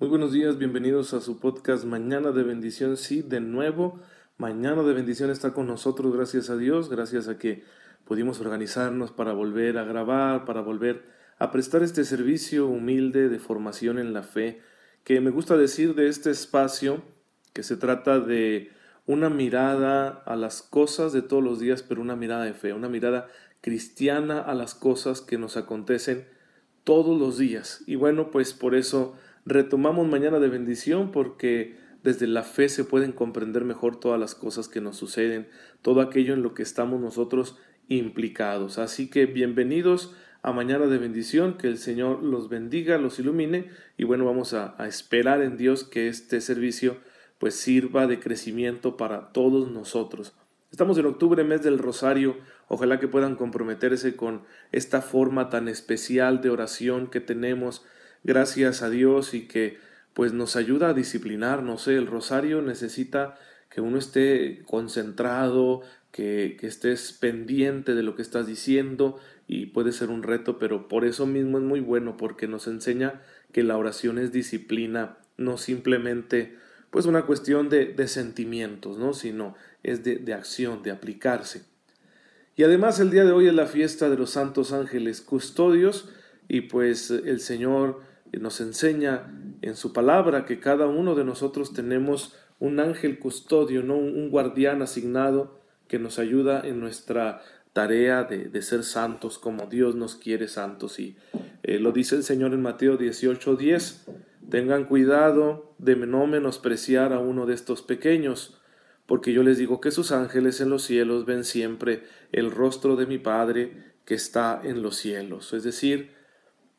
Muy buenos días, bienvenidos a su podcast Mañana de Bendición. Sí, de nuevo, Mañana de Bendición está con nosotros, gracias a Dios, gracias a que pudimos organizarnos para volver a grabar, para volver a prestar este servicio humilde de formación en la fe, que me gusta decir de este espacio, que se trata de una mirada a las cosas de todos los días, pero una mirada de fe, una mirada cristiana a las cosas que nos acontecen todos los días. Y bueno, pues por eso retomamos mañana de bendición porque desde la fe se pueden comprender mejor todas las cosas que nos suceden, todo aquello en lo que estamos nosotros implicados. Así que bienvenidos a mañana de bendición, que el Señor los bendiga, los ilumine y bueno, vamos a, a esperar en Dios que este servicio pues sirva de crecimiento para todos nosotros. Estamos en octubre, mes del Rosario. Ojalá que puedan comprometerse con esta forma tan especial de oración que tenemos gracias a Dios y que pues nos ayuda a disciplinar, no sé, el rosario necesita que uno esté concentrado, que, que estés pendiente de lo que estás diciendo y puede ser un reto, pero por eso mismo es muy bueno porque nos enseña que la oración es disciplina, no simplemente pues una cuestión de, de sentimientos, ¿no? sino es de, de acción, de aplicarse. Y además el día de hoy es la fiesta de los santos ángeles custodios y pues el Señor nos enseña en su palabra que cada uno de nosotros tenemos un ángel custodio, ¿no? un guardián asignado que nos ayuda en nuestra tarea de, ser santos como Dios nos quiere santos. Y eh, lo dice el Señor en Mateo 18:10, tengan cuidado de no menospreciar a uno de estos pequeños, porque yo les digo que sus ángeles en los cielos ven siempre el rostro de mi Padre que está en los cielos. Es decir,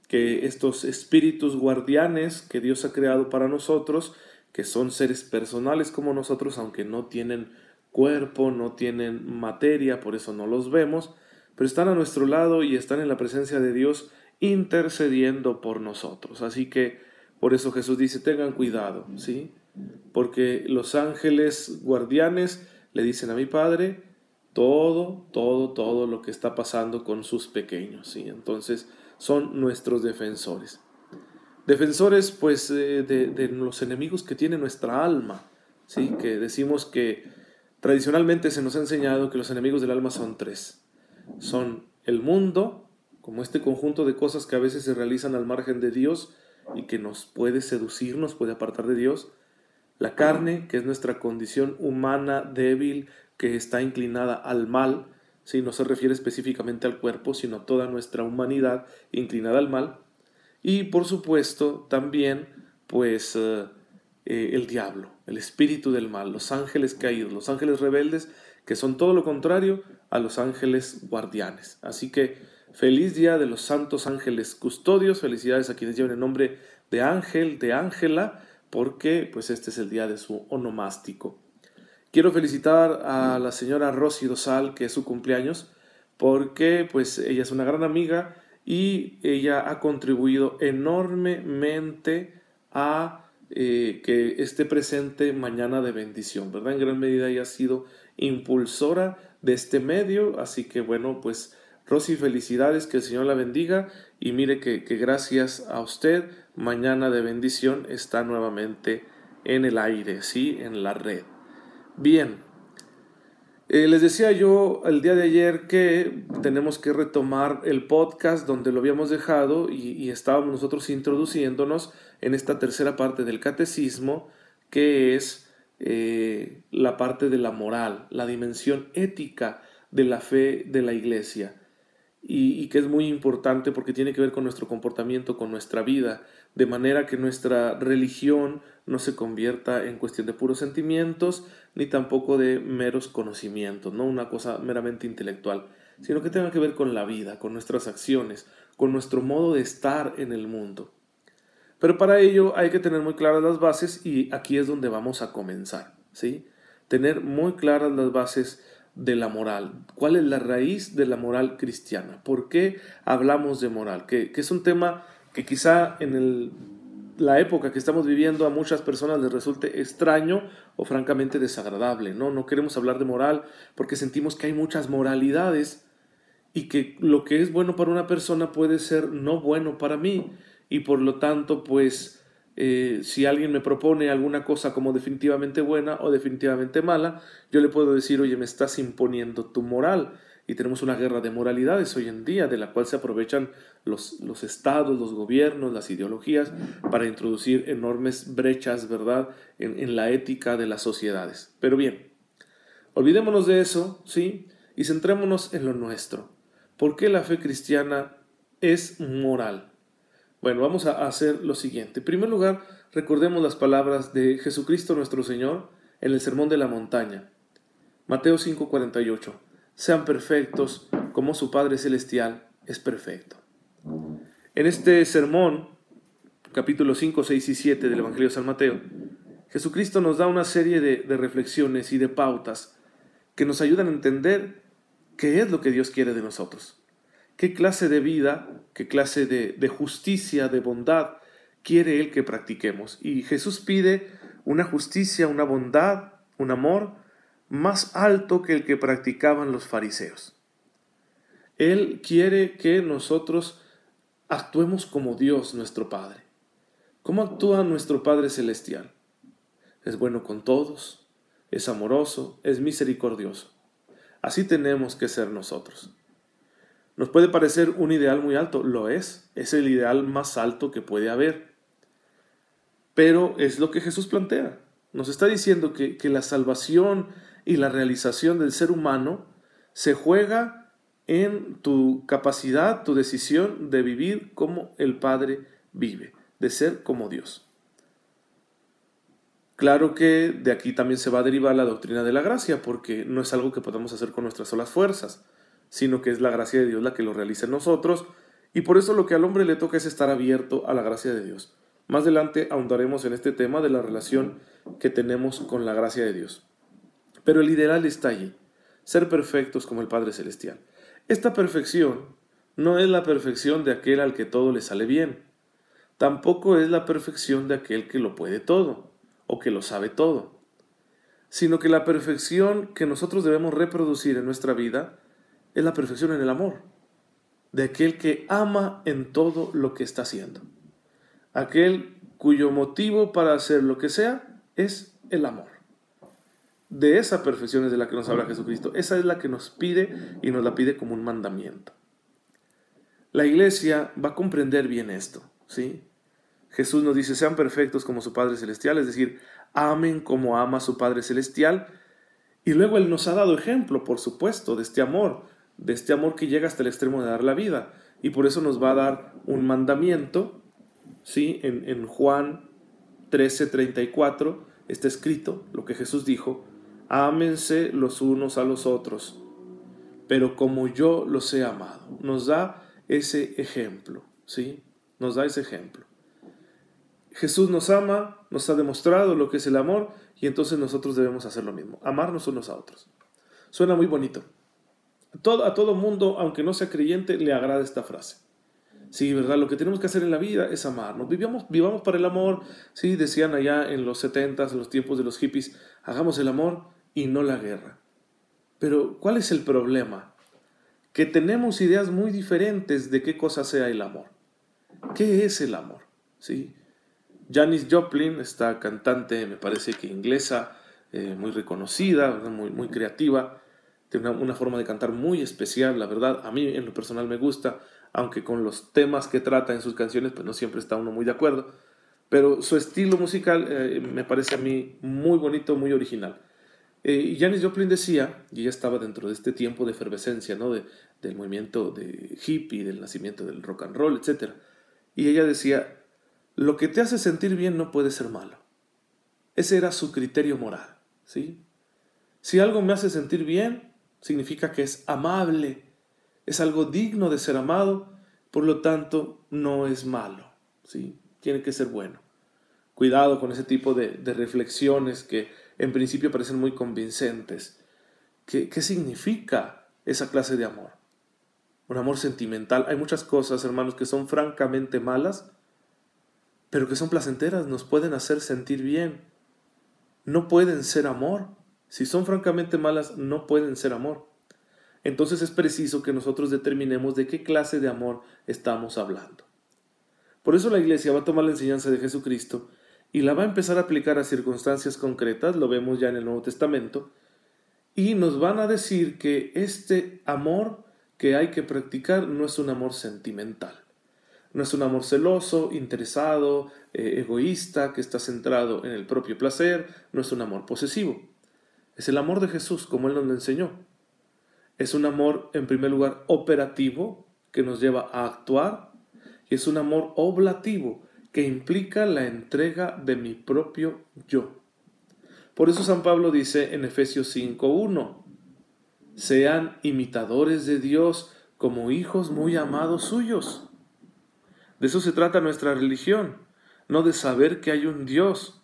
que estos espíritus guardianes que Dios ha creado para nosotros, que son seres personales como nosotros, aunque no tienen cuerpo, no tienen materia, por eso no los vemos, pero están a nuestro lado y están en la presencia de Dios intercediendo por nosotros. Así que por eso Jesús dice, tengan cuidado, ¿sí? Porque los ángeles guardianes le dicen a mi Padre todo, todo, todo lo que está pasando con sus pequeños, ¿sí? Entonces, son nuestros defensores. Defensores, pues, eh, de, los enemigos que tiene nuestra alma, ¿sí? Que decimos que tradicionalmente se nos ha enseñado que los enemigos del alma son tres. Son el mundo, como este conjunto de cosas que a veces se realizan al margen de Dios y que nos puede seducir, nos puede apartar de Dios. La carne, que es nuestra condición humana débil, que está inclinada al mal, si no se refiere específicamente al cuerpo, sino toda nuestra humanidad inclinada al mal. Y por supuesto también, pues, eh, eh, el diablo, el espíritu del mal, los ángeles caídos, los ángeles rebeldes, que son todo lo contrario a los ángeles guardianes. Así que feliz día de los santos ángeles custodios, felicidades a quienes llevan el nombre de ángel, de ángela, porque pues este es el día de su onomástico. Quiero felicitar a la señora Rosy Dosal, que es su cumpleaños, porque pues ella es una gran amiga y ella ha contribuido enormemente a eh, que esté presente mañana de bendición, ¿verdad? En gran medida ella ha sido impulsora de este medio, así que bueno, pues Rosy, felicidades, que el Señor la bendiga y mire que, que gracias a usted, mañana de bendición está nuevamente en el aire, sí, en la red. Bien, eh, les decía yo el día de ayer que tenemos que retomar el podcast donde lo habíamos dejado y, estábamos nosotros introduciéndonos en esta tercera parte del catecismo que es eh, la parte de la moral, la dimensión ética de la fe de la iglesia. Y, que es muy importante porque tiene que ver con nuestro comportamiento, con nuestra vida, de manera que nuestra religión no se convierta en cuestión de puros sentimientos, ni tampoco de meros conocimientos, no una cosa meramente intelectual, sino que tenga que ver con la vida, con nuestras acciones, con nuestro modo de estar en el mundo. Pero para ello hay que tener muy claras las bases y aquí es donde vamos a comenzar, ¿sí? Tener muy claras las bases de la moral? ¿Cuál es la raíz de la moral cristiana? ¿Por qué hablamos de moral? Que, es un tema que quizá en la época que estamos viviendo a muchas personas les resulte extraño o francamente desagradable. ¿no? no queremos hablar de moral porque sentimos que hay muchas moralidades y que lo que es bueno para una persona puede ser no bueno para mí y por lo tanto pues eh, si alguien me propone alguna cosa como definitivamente buena o definitivamente mala, yo le puedo decir, oye, me estás imponiendo tu moral. Y tenemos una guerra de moralidades hoy en día, de la cual se aprovechan los, los estados, los gobiernos, las ideologías, para introducir enormes brechas, ¿verdad?, en, en la ética de las sociedades. Pero bien, olvidémonos de eso, ¿sí? Y centrémonos en lo nuestro. ¿Por qué la fe cristiana es moral? Bueno, vamos a hacer lo siguiente. En primer lugar, recordemos las palabras de Jesucristo nuestro Señor en el Sermón de la Montaña. Mateo 5:48. Sean perfectos como su Padre Celestial es perfecto. En este sermón, capítulos 5, 6 y 7 del Evangelio de San Mateo, Jesucristo nos da una serie de, de reflexiones y de pautas que nos ayudan a entender qué es lo que Dios quiere de nosotros qué clase de vida, qué clase de, justicia, de bondad quiere Él que practiquemos. Y Jesús pide una justicia, una bondad, un amor más alto que el que practicaban los fariseos. Él quiere que nosotros actuemos como Dios nuestro Padre. ¿Cómo actúa nuestro Padre Celestial? Es bueno con todos, es amoroso, es misericordioso. Así tenemos que ser nosotros. Nos puede parecer un ideal muy alto, lo es, es el ideal más alto que puede haber. Pero es lo que Jesús plantea. Nos está diciendo que, la salvación y la realización del ser humano se juega en tu capacidad, tu decisión de vivir como el Padre vive, de ser como Dios. Claro que de aquí también se va a derivar la doctrina de la gracia, porque no es algo que podamos hacer con nuestras solas fuerzas sino que es la gracia de Dios la que lo realiza en nosotros, y por eso lo que al hombre le toca es estar abierto a la gracia de Dios. Más adelante ahondaremos en este tema de la relación que tenemos con la gracia de Dios. Pero el ideal está allí, ser perfectos como el Padre Celestial. Esta perfección no es la perfección de aquel al que todo le sale bien, tampoco es la perfección de aquel que lo puede todo o que lo sabe todo, sino que la perfección que nosotros debemos reproducir en nuestra vida es la perfección en el amor, de aquel que ama en todo lo que está haciendo. Aquel cuyo motivo para hacer lo que sea es el amor. De esa perfección es de la que nos habla Jesucristo. Esa es la que nos pide y nos la pide como un mandamiento. La iglesia va a comprender bien esto, ¿sí? Jesús nos dice, sean perfectos como su Padre Celestial, es decir, amen como ama su Padre Celestial. Y luego Él nos ha dado ejemplo, por supuesto, de este amor de este amor que llega hasta el extremo de dar la vida. Y por eso nos va a dar un mandamiento, ¿sí? En, en Juan 13:34 está escrito lo que Jesús dijo, ámense los unos a los otros, pero como yo los he amado. Nos da ese ejemplo, ¿sí? Nos da ese ejemplo. Jesús nos ama, nos ha demostrado lo que es el amor y entonces nosotros debemos hacer lo mismo, amarnos unos a otros. Suena muy bonito, a todo mundo, aunque no sea creyente, le agrada esta frase. Sí, ¿verdad? Lo que tenemos que hacer en la vida es amarnos. Vivamos, vivamos para el amor. Sí, decían allá en los setentas, en los tiempos de los hippies, hagamos el amor y no la guerra. Pero, ¿cuál es el problema? Que tenemos ideas muy diferentes de qué cosa sea el amor. ¿Qué es el amor? ¿Sí? Janis Joplin, esta cantante, me parece que inglesa, eh, muy reconocida, muy, muy creativa, tiene una, forma de cantar muy especial, la verdad, a mí en lo personal me gusta, aunque con los temas que trata en sus canciones, pues no siempre está uno muy de acuerdo, pero su estilo musical eh, me parece a mí muy bonito, muy original. Eh, y Janis Joplin decía, y ella estaba dentro de este tiempo de efervescencia, ¿no? De, del movimiento de hippie, del nacimiento del rock and roll, etc. Y ella decía, lo que te hace sentir bien no puede ser malo. Ese era su criterio moral, ¿sí? Si algo me hace sentir bien, significa que es amable, es algo digno de ser amado, por lo tanto no es malo, ¿sí? tiene que ser bueno. Cuidado con ese tipo de, reflexiones que en principio parecen muy convincentes. ¿Qué, ¿Qué significa esa clase de amor? Un amor sentimental. Hay muchas cosas, hermanos, que son francamente malas, pero que son placenteras, nos pueden hacer sentir bien. No pueden ser amor. Si son francamente malas, no pueden ser amor. Entonces es preciso que nosotros determinemos de qué clase de amor estamos hablando. Por eso la iglesia va a tomar la enseñanza de Jesucristo y la va a empezar a aplicar a circunstancias concretas, lo vemos ya en el Nuevo Testamento, y nos van a decir que este amor que hay que practicar no es un amor sentimental, no es un amor celoso, interesado, eh, egoísta, que está centrado en el propio placer, no es un amor posesivo. Es el amor de Jesús, como Él nos lo enseñó. Es un amor, en primer lugar, operativo, que nos lleva a actuar, y es un amor oblativo, que implica la entrega de mi propio yo. Por eso San Pablo dice en Efesios 5.1, sean imitadores de Dios como hijos muy amados suyos. De eso se trata nuestra religión, no de saber que hay un Dios,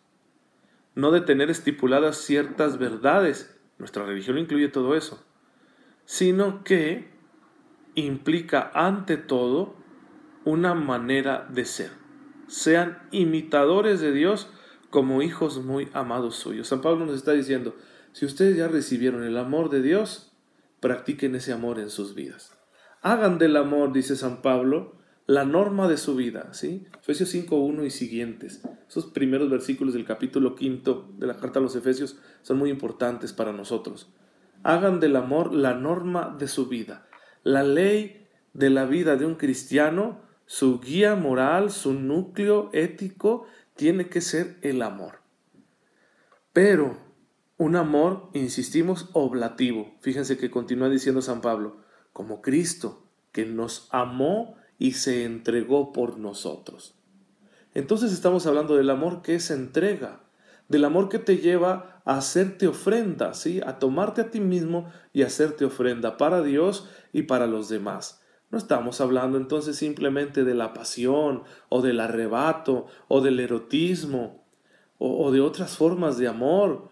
no de tener estipuladas ciertas verdades, nuestra religión incluye todo eso, sino que implica ante todo una manera de ser. Sean imitadores de Dios como hijos muy amados suyos. San Pablo nos está diciendo, si ustedes ya recibieron el amor de Dios, practiquen ese amor en sus vidas. Hagan del amor, dice San Pablo, la norma de su vida, ¿sí? Efesios 5.1 y siguientes. Esos primeros versículos del capítulo quinto de la carta a los Efesios son muy importantes para nosotros. Hagan del amor la norma de su vida. La ley de la vida de un cristiano, su guía moral, su núcleo ético, tiene que ser el amor. Pero un amor, insistimos, oblativo. Fíjense que continúa diciendo San Pablo, como Cristo, que nos amó y se entregó por nosotros. Entonces estamos hablando del amor que es entrega, del amor que te lleva a hacerte ofrenda, ¿sí? A tomarte a ti mismo y hacerte ofrenda para Dios y para los demás. No estamos hablando entonces simplemente de la pasión o del arrebato o del erotismo o, de otras formas de amor.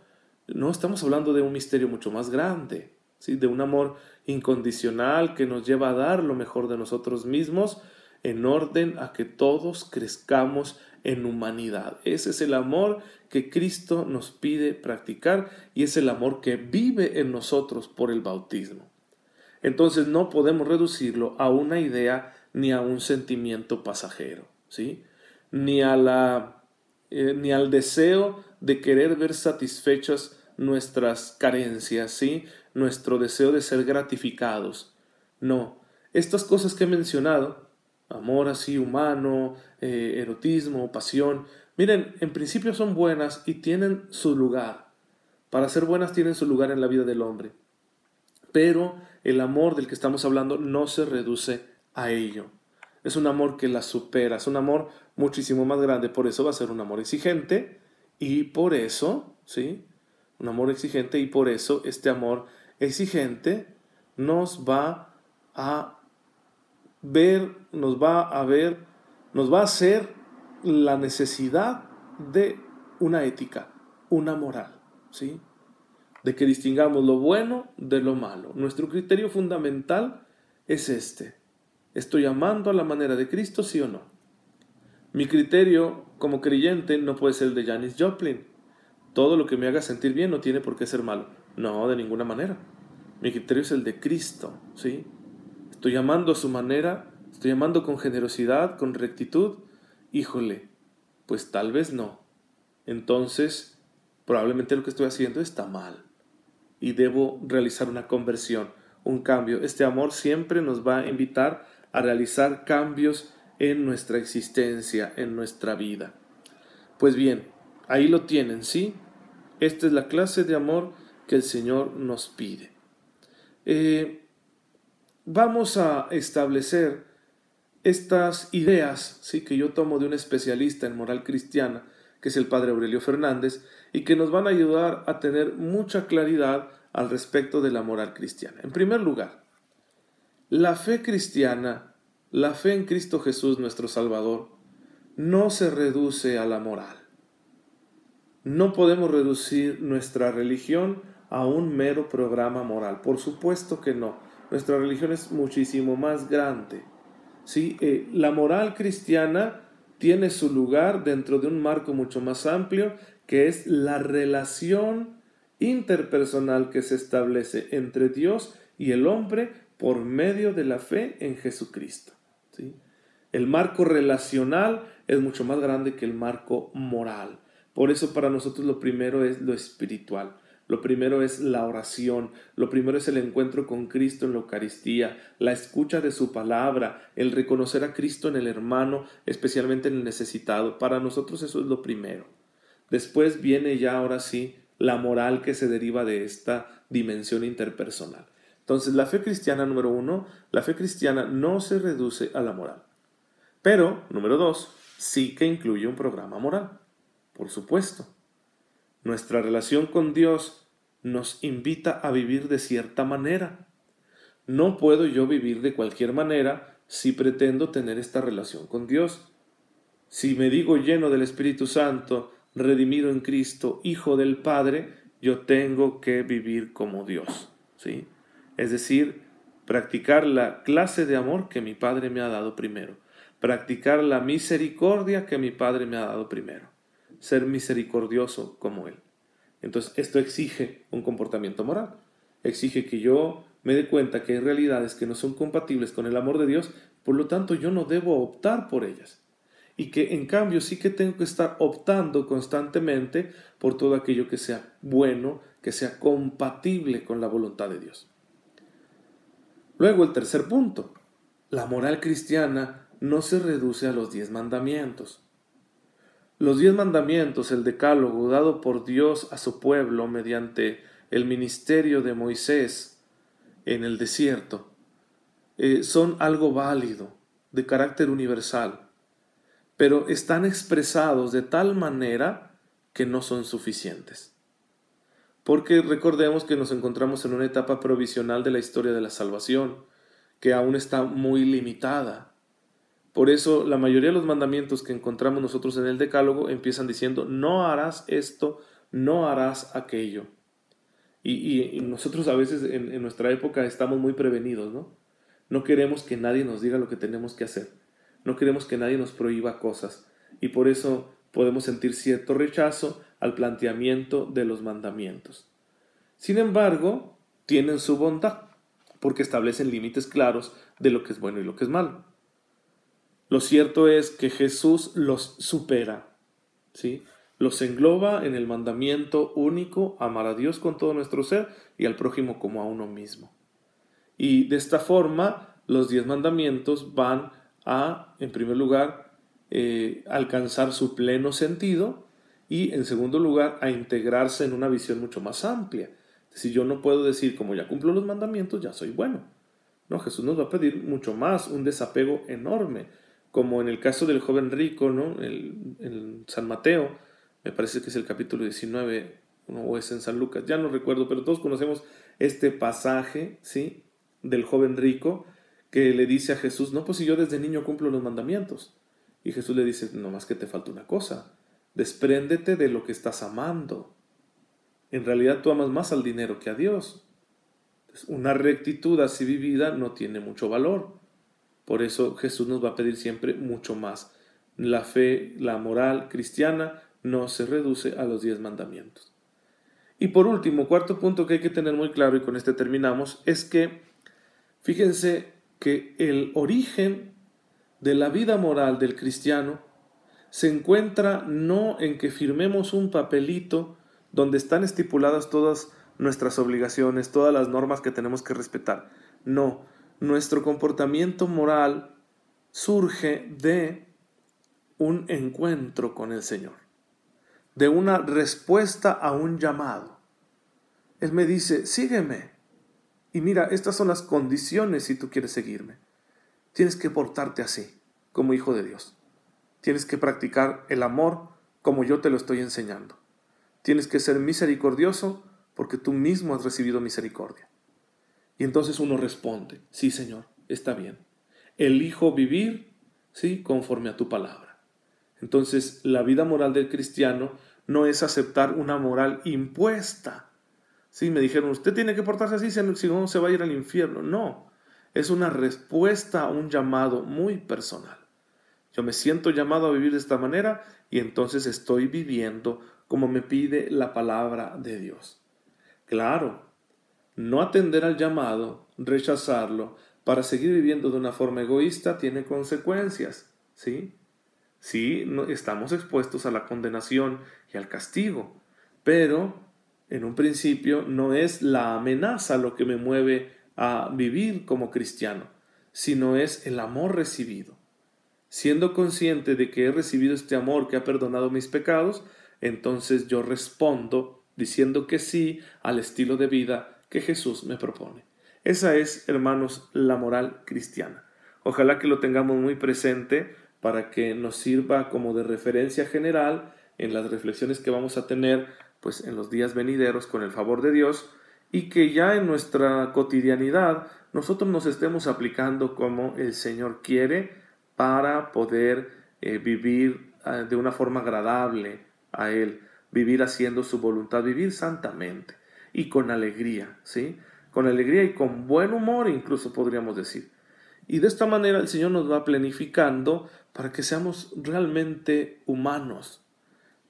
No estamos hablando de un misterio mucho más grande, ¿sí? de un amor incondicional que nos lleva a dar lo mejor de nosotros mismos en orden a que todos crezcamos en humanidad. Ese es el amor que Cristo nos pide practicar y es el amor que vive en nosotros por el bautismo. Entonces no podemos reducirlo a una idea ni a un sentimiento pasajero, ¿sí? Ni a la eh, ni al deseo de querer ver satisfechas nuestras carencias, ¿sí? Nuestro deseo de ser gratificados. No, estas cosas que he mencionado, amor así humano, eh, erotismo, pasión, miren, en principio son buenas y tienen su lugar. Para ser buenas tienen su lugar en la vida del hombre. Pero el amor del que estamos hablando no se reduce a ello. Es un amor que la supera, es un amor muchísimo más grande, por eso va a ser un amor exigente y por eso, ¿sí? un amor exigente y por eso este amor exigente nos va a ver, nos va a ver, nos va a hacer la necesidad de una ética, una moral, ¿sí? De que distingamos lo bueno de lo malo. Nuestro criterio fundamental es este. ¿Estoy amando a la manera de Cristo, sí o no? Mi criterio como creyente no puede ser el de Janis Joplin todo lo que me haga sentir bien no tiene por qué ser malo. No, de ninguna manera. Mi criterio es el de Cristo, ¿sí? Estoy amando a su manera, estoy amando con generosidad, con rectitud. Híjole, pues tal vez no. Entonces, probablemente lo que estoy haciendo está mal. Y debo realizar una conversión, un cambio. Este amor siempre nos va a invitar a realizar cambios en nuestra existencia, en nuestra vida. Pues bien, Ahí lo tienen, ¿sí? Esta es la clase de amor que el Señor nos pide. Eh, vamos a establecer estas ideas, ¿sí? Que yo tomo de un especialista en moral cristiana, que es el Padre Aurelio Fernández, y que nos van a ayudar a tener mucha claridad al respecto de la moral cristiana. En primer lugar, la fe cristiana, la fe en Cristo Jesús nuestro Salvador, no se reduce a la moral. No podemos reducir nuestra religión a un mero programa moral. Por supuesto que no. Nuestra religión es muchísimo más grande. ¿sí? Eh, la moral cristiana tiene su lugar dentro de un marco mucho más amplio, que es la relación interpersonal que se establece entre Dios y el hombre por medio de la fe en Jesucristo. El marco relacional es mucho más grande que el marco moral. Por eso para nosotros lo primero es lo espiritual. Lo primero es la oración, lo primero es el encuentro con Cristo en la Eucaristía, la escucha de su palabra, el reconocer a Cristo en el hermano, especialmente en el necesitado. Para nosotros eso es lo primero. Después viene ya ahora sí la moral que se deriva de esta dimensión interpersonal. Entonces la fe cristiana número uno, la fe cristiana no se reduce a la moral. Pero, número dos, sí que incluye un programa moral, por supuesto. Nuestra relación con Dios nos invita a vivir de cierta manera. No puedo yo vivir de cualquier manera si pretendo tener esta relación con Dios. Si me digo lleno del Espíritu Santo, redimido en Cristo, hijo del Padre, yo tengo que vivir como Dios. ¿sí? Es decir, practicar la clase de amor que mi Padre me ha dado primero. Practicar la misericordia que mi Padre me ha dado primero ser misericordioso como Él. Entonces, esto exige un comportamiento moral. Exige que yo me dé cuenta que hay realidades que no son compatibles con el amor de Dios, por lo tanto yo no debo optar por ellas. Y que en cambio sí que tengo que estar optando constantemente por todo aquello que sea bueno, que sea compatible con la voluntad de Dios. Luego el tercer punto. La moral cristiana no se reduce a los diez mandamientos. Los diez mandamientos, el decálogo dado por Dios a su pueblo mediante el ministerio de Moisés en el desierto, eh, son algo válido, de carácter universal, pero están expresados de tal manera que no son suficientes. Porque recordemos que nos encontramos en una etapa provisional de la historia de la salvación, que aún está muy limitada por eso la mayoría de los mandamientos que encontramos nosotros en el Decálogo empiezan diciendo, no harás esto, no harás aquello. Y, nosotros a veces en, en, nuestra época estamos muy prevenidos, ¿no? No queremos que nadie nos diga lo que tenemos que hacer. No queremos que nadie nos prohíba cosas. Y por eso podemos sentir cierto rechazo al planteamiento de los mandamientos. Sin embargo, tienen su bondad, porque establecen límites claros de lo que es bueno y lo que es malo. Lo cierto es que Jesús los supera, ¿sí? Los engloba en el mandamiento único, amar a Dios con todo nuestro ser y al prójimo como a uno mismo. Y de esta forma, los diez mandamientos van a, en primer lugar, eh, alcanzar su pleno sentido y, en segundo lugar, a integrarse en una visión mucho más amplia. Si yo no puedo decir, como ya cumplo los mandamientos, ya soy bueno. No, Jesús nos va a pedir mucho más, un desapego enorme como en el caso del joven rico, ¿no? El, San Mateo, me parece que es el capítulo 19, o es en San Lucas, ya no recuerdo, pero todos conocemos este pasaje, ¿sí? Del joven rico, que le dice a Jesús, no, pues si yo desde niño cumplo los mandamientos. Y Jesús le dice, no más que te falta una cosa, despréndete de lo que estás amando. En realidad tú amas más al dinero que a Dios. Una rectitud así vivida no tiene mucho valor. Por eso Jesús nos va a pedir siempre mucho más. La fe, la moral cristiana no se reduce a los diez mandamientos. Y por último, cuarto punto que hay que tener muy claro, y con este terminamos, es que fíjense que el origen de la vida moral del cristiano se encuentra no en que firmemos un papelito donde están estipuladas todas nuestras obligaciones, todas las normas que tenemos que respetar. No, nuestro comportamiento moral surge de un encuentro con el Señor, de una respuesta a un llamado. Él me dice, sígueme. Y mira, estas son las condiciones si tú quieres seguirme. Tienes que portarte así, como hijo de Dios. Tienes que practicar el amor como yo te lo estoy enseñando. Tienes que ser misericordioso porque tú mismo has recibido misericordia. Y entonces uno responde, sí Señor, está bien. Elijo vivir, sí, conforme a tu palabra. Entonces la vida moral del cristiano no es aceptar una moral impuesta. Sí, me dijeron, usted tiene que portarse así, si no se va a ir al infierno. No, es una respuesta a un llamado muy personal. Yo me siento llamado a vivir de esta manera y entonces estoy viviendo como me pide la palabra de Dios. Claro, no atender al llamado, rechazarlo, para seguir viviendo de una forma egoísta tiene consecuencias, ¿sí? Sí, estamos expuestos a la condenación y al castigo, pero en un principio no es la amenaza lo que me mueve a vivir como cristiano, sino es el amor recibido. Siendo consciente de que he recibido este amor que ha perdonado mis pecados, entonces yo respondo diciendo que sí al estilo de vida que Jesús me propone. Esa es, hermanos, la moral cristiana. Ojalá que lo tengamos muy presente para que nos sirva como de referencia general en las reflexiones que vamos a tener pues en los días venideros con el favor de Dios y que ya en nuestra cotidianidad nosotros nos estemos aplicando como el Señor quiere para poder eh, vivir ah, de una forma agradable a Él, vivir haciendo su voluntad, vivir santamente y con alegría, ¿sí? Con alegría y con buen humor incluso podríamos decir. Y de esta manera el Señor nos va planificando para que seamos realmente humanos,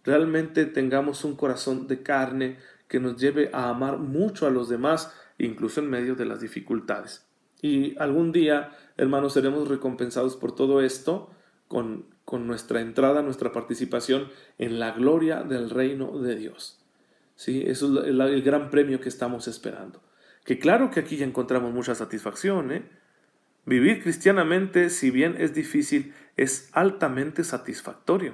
realmente tengamos un corazón de carne que nos lleve a amar mucho a los demás, incluso en medio de las dificultades. Y algún día, hermanos, seremos recompensados por todo esto con, con nuestra entrada, nuestra participación en la gloria del reino de Dios. ¿Sí? Eso es el, gran premio que estamos esperando. Que claro que aquí ya encontramos mucha satisfacción, ¿eh? Vivir cristianamente, si bien es difícil, es altamente satisfactorio,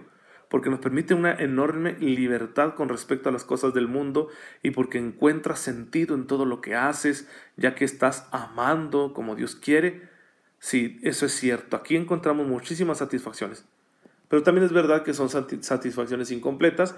porque nos permite una enorme libertad con respecto a las cosas del mundo y porque encuentras sentido en todo lo que haces, ya que estás amando como Dios quiere. Sí, eso es cierto, aquí encontramos muchísimas satisfacciones, pero también es verdad que son satisfacciones incompletas,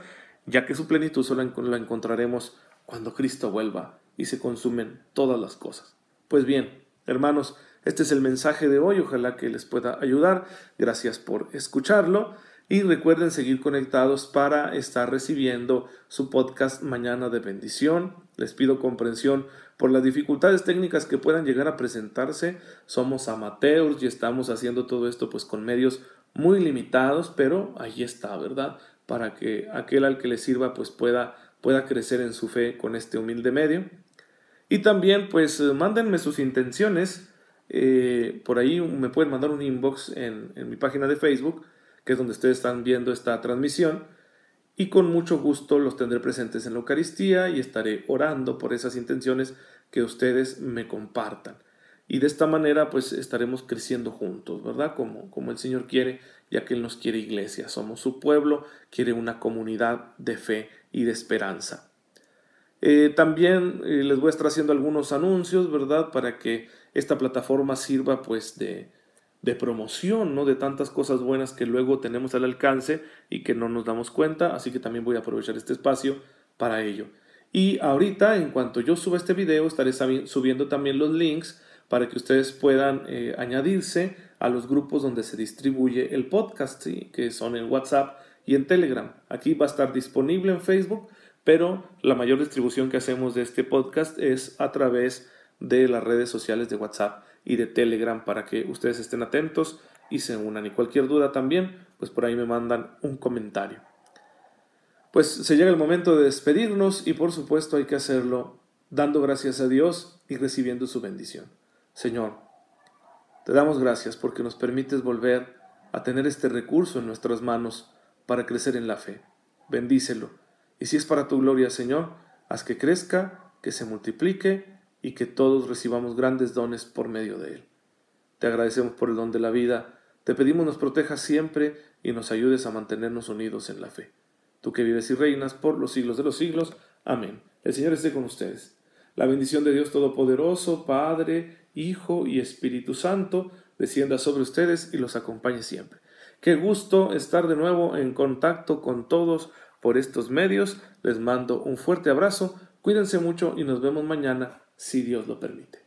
ya que su plenitud solo la encontraremos cuando Cristo vuelva y se consumen todas las cosas. Pues bien, hermanos, este es el mensaje de hoy, ojalá que les pueda ayudar. Gracias por escucharlo y recuerden seguir conectados para estar recibiendo su podcast Mañana de Bendición. Les pido comprensión por las dificultades técnicas que puedan llegar a presentarse. Somos amateurs y estamos haciendo todo esto pues con medios muy limitados, pero ahí está, ¿verdad? Para que aquel al que le sirva pues pueda, pueda crecer en su fe con este humilde medio. Y también pues mándenme sus intenciones eh, por ahí me pueden mandar un inbox en, en, mi página de Facebook, que es donde ustedes están viendo esta transmisión, y con mucho gusto los tendré presentes en la Eucaristía y estaré orando por esas intenciones que ustedes me compartan. Y de esta manera pues estaremos creciendo juntos, ¿verdad? Como, como el Señor quiere, ya que Él nos quiere iglesia, somos su pueblo, quiere una comunidad de fe y de esperanza. Eh, también eh, les voy a estar haciendo algunos anuncios, ¿verdad? Para que esta plataforma sirva pues de, de promoción, ¿no? De tantas cosas buenas que luego tenemos al alcance y que no nos damos cuenta, así que también voy a aprovechar este espacio para ello. Y ahorita, en cuanto yo suba este video, estaré subiendo también los links para que ustedes puedan eh, añadirse a los grupos donde se distribuye el podcast, que son en WhatsApp y en Telegram. Aquí va a estar disponible en Facebook, pero la mayor distribución que hacemos de este podcast es a través de las redes sociales de WhatsApp y de Telegram para que ustedes estén atentos y se unan. Y cualquier duda también, pues por ahí me mandan un comentario. Pues se llega el momento de despedirnos y por supuesto hay que hacerlo dando gracias a Dios y recibiendo su bendición. Señor, te damos gracias porque nos permites volver a tener este recurso en nuestras manos para crecer en la fe. Bendícelo. Y si es para tu gloria, Señor, haz que crezca, que se multiplique y que todos recibamos grandes dones por medio de Él. Te agradecemos por el don de la vida, te pedimos nos protejas siempre y nos ayudes a mantenernos unidos en la fe. Tú que vives y reinas por los siglos de los siglos. Amén. El Señor esté con ustedes. La bendición de Dios Todopoderoso, Padre, Hijo y Espíritu Santo, descienda sobre ustedes y los acompañe siempre. Qué gusto estar de nuevo en contacto con todos por estos medios. Les mando un fuerte abrazo, cuídense mucho y nos vemos mañana si Dios lo permite.